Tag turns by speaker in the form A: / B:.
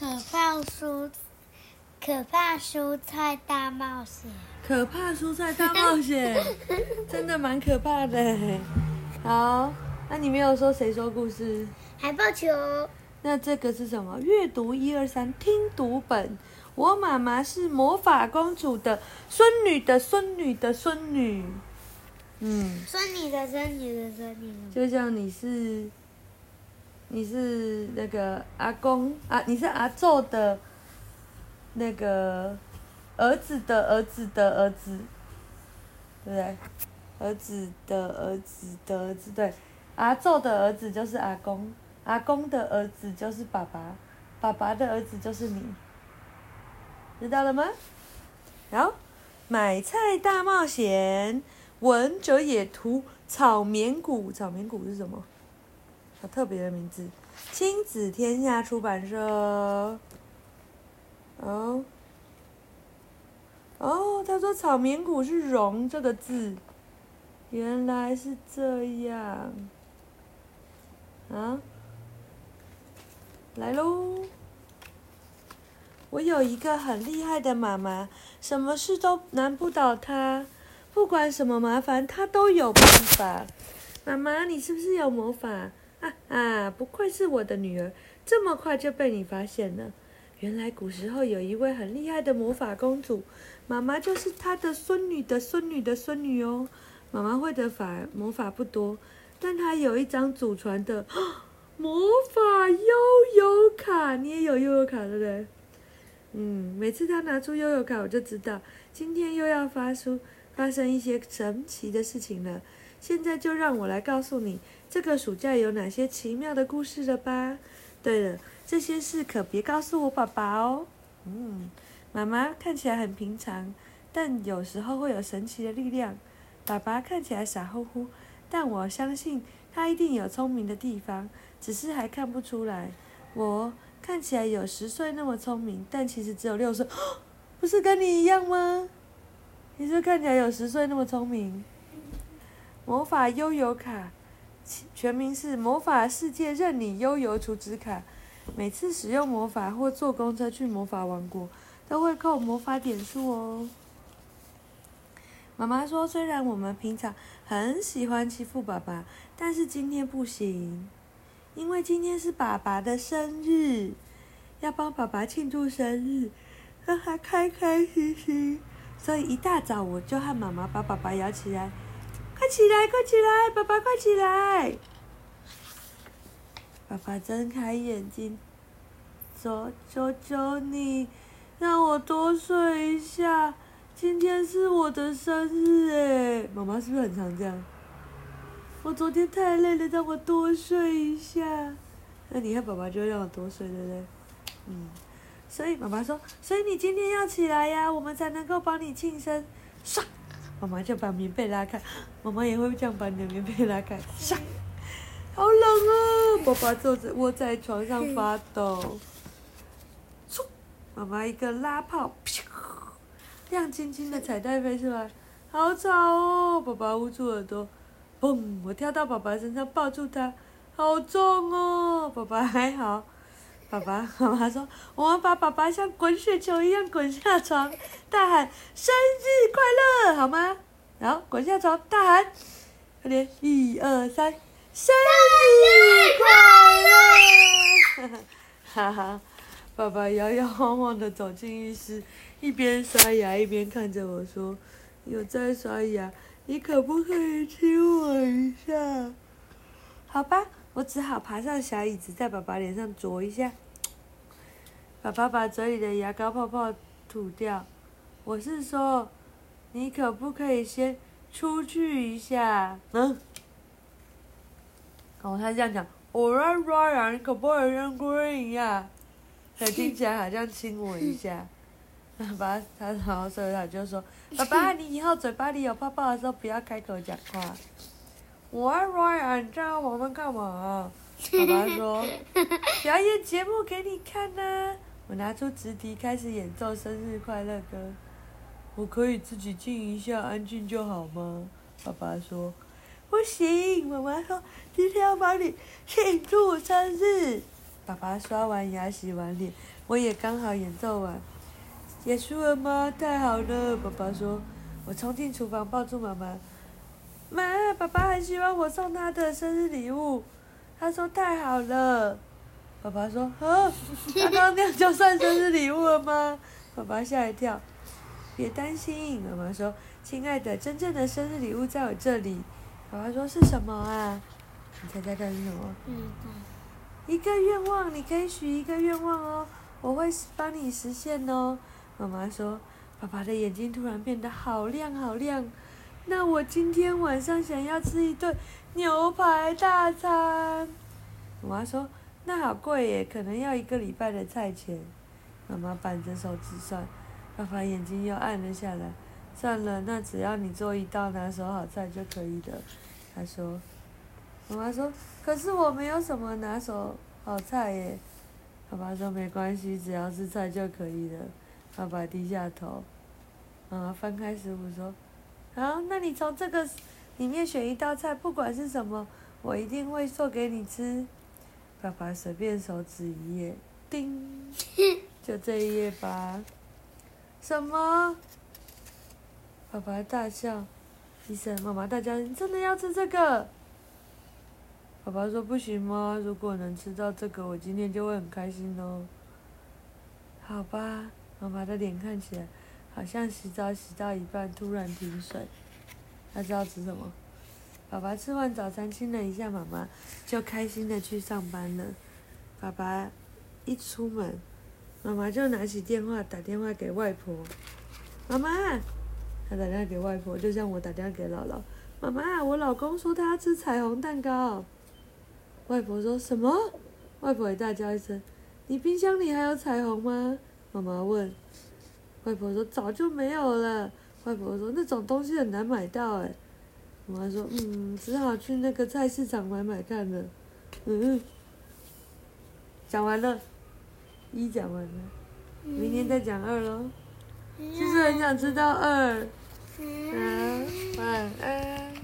A: 可怕蔬，可怕蔬菜大冒险。
B: 可怕蔬菜大冒险，真的蛮可怕的。好，那你没有说谁说故事？
A: 海豹球。
B: 那这个是什么？阅读一二三，听读本。我妈妈是魔法公主的孙女的孙女的孙女。嗯。
A: 孙女的孙女的孙女。
B: 就像你是，你是那个阿公啊，你是阿宙的，那个儿子的儿子的儿子，对不对？儿子的儿子的儿子，对，阿宙的儿子就是阿公。阿公的儿子就是爸爸，爸爸的儿子就是你，知道了吗？好，买菜大冒险，文哲也图草棉谷，草棉谷是什么？好特别的名字，亲子天下出版社。哦，哦，他说草棉谷是“绒”这个字，原来是这样，啊。来喽！我有一个很厉害的妈妈，什么事都难不倒她，不管什么麻烦，她都有办法。妈妈，你是不是有魔法？啊啊！不愧是我的女儿，这么快就被你发现了。原来古时候有一位很厉害的魔法公主，妈妈就是她的孙女的孙女的孙女哦。妈妈会的法魔法不多，但她有一张祖传的。魔法悠悠卡，你也有悠悠卡对不对？嗯，每次她拿出悠悠卡，我就知道今天又要发出发生一些神奇的事情了。现在就让我来告诉你，这个暑假有哪些奇妙的故事了吧？对了，这些事可别告诉我爸爸哦。嗯，妈妈看起来很平常，但有时候会有神奇的力量。爸爸看起来傻乎乎，但我相信他一定有聪明的地方。只是还看不出来，我看起来有十岁那么聪明，但其实只有六岁，不是跟你一样吗？你是看起来有十岁那么聪明。魔法悠游卡，全名是魔法世界任你悠游储值卡，每次使用魔法或坐公车去魔法王国，都会扣魔法点数哦。妈妈说，虽然我们平常很喜欢欺负爸爸，但是今天不行。因为今天是爸爸的生日，要帮爸爸庆祝生日，让他开开心心。所以一大早我就和妈妈把爸爸摇起来，起来，快起来，爸爸快起来！爸爸睁开眼睛，说：“求求你，让我多睡一下，今天是我的生日诶。”妈妈是不是很常这样？我昨天太累了，让我多睡一下。那你看，爸爸就让我多睡，对不对？嗯。所以妈妈说，所以你今天要起来呀，我们才能够帮你庆生。唰，妈妈就把棉被拉开，妈妈也会这样把你的棉被拉开。好冷哦！爸爸坐着窝在床上发抖。唰，妈妈一个拉炮，噗，亮晶晶的彩带飞出来，好吵哦！爸爸捂住耳朵。砰！我跳到爸爸身上抱住他，好重哦！爸爸还好，爸爸 妈妈说，我们把爸爸像滚雪球一样滚下床，大喊生日快乐，好吗？然后滚下床，大喊，快点，一二三，生日快乐！哈哈，爸爸摇摇晃晃的走进浴室，一边刷牙一边看着我说：“有在刷牙。”你可不可以亲我一下？好吧，我只好爬上小椅子，在爸爸脸上啄一下。爸爸把嘴里的牙膏泡泡吐掉。我是说，你可不可以先出去一下？嗯。哦，他这样讲，我在刷牙，你可不可以先跪一下？他听起来好像亲我一下。爸爸，他然后所以他就说：“爸爸，你以后嘴巴里有泡泡的时候不要开口讲话。”我爱刷牙，你这样我们干嘛？爸爸说：“ 表演节目给你看呢、啊。”我拿出直笛开始演奏生日快乐歌。我可以自己静一下，安静就好吗？爸爸说：“不行。”妈妈说：“今天要帮你庆祝生日。”爸爸刷完牙、洗完脸，我也刚好演奏完。结束了吗？太好了！爸爸说。我冲进厨房，抱住妈妈。妈，爸爸很喜欢我送他的生日礼物。他说太好了。爸爸说：“啊，刚刚那样就算生日礼物了吗？”爸爸吓一跳。别担心，妈妈说：“亲爱的，真正的生日礼物在我这里。”爸爸说：“是什么啊？”你猜猜看是什么？
A: 嗯，
B: 一个愿望，你可以许一个愿望哦，我会帮你实现哦。妈妈说：“爸爸的眼睛突然变得好亮好亮。”那我今天晚上想要吃一顿牛排大餐。我妈说：“那好贵耶，可能要一个礼拜的菜钱。”妈妈扳着手指算，爸爸眼睛又暗了下来。算了，那只要你做一道拿手好菜就可以了。他说。妈妈说：“可是我没有什么拿手好菜耶。”爸爸说：“没关系，只要是菜就可以了。”爸爸低下头。妈妈翻开食谱说：“好，那你从这个里面选一道菜，不管是什么，我一定会做给你吃。”爸爸随便手指一页，叮，就这一页吧。什么？爸爸大笑。医生，妈妈大叫：“你真的要吃这个？”爸爸说：“不行吗？如果能吃到这个，我今天就会很开心哦。”好吧，妈妈的脸看起来好像洗澡洗到一半突然停水。他知道吃什么？爸爸吃完早餐亲了一下妈妈，就开心的去上班了。爸爸一出门，妈妈就拿起电话打电话给外婆。妈妈，他打电话给外婆，就像我打电话给姥姥。妈妈，我老公说他要吃彩虹蛋糕。外婆说什么？外婆也大叫一声：“你冰箱里还有彩虹吗？”妈妈问。外婆说：“早就没有了。”外婆说：“那种东西很难买到。”哎，我妈说：“嗯，只好去那个菜市场买买看了。”嗯，讲完了，一讲完了，明天再讲二喽。是不是很想知道二？嗯，晚安。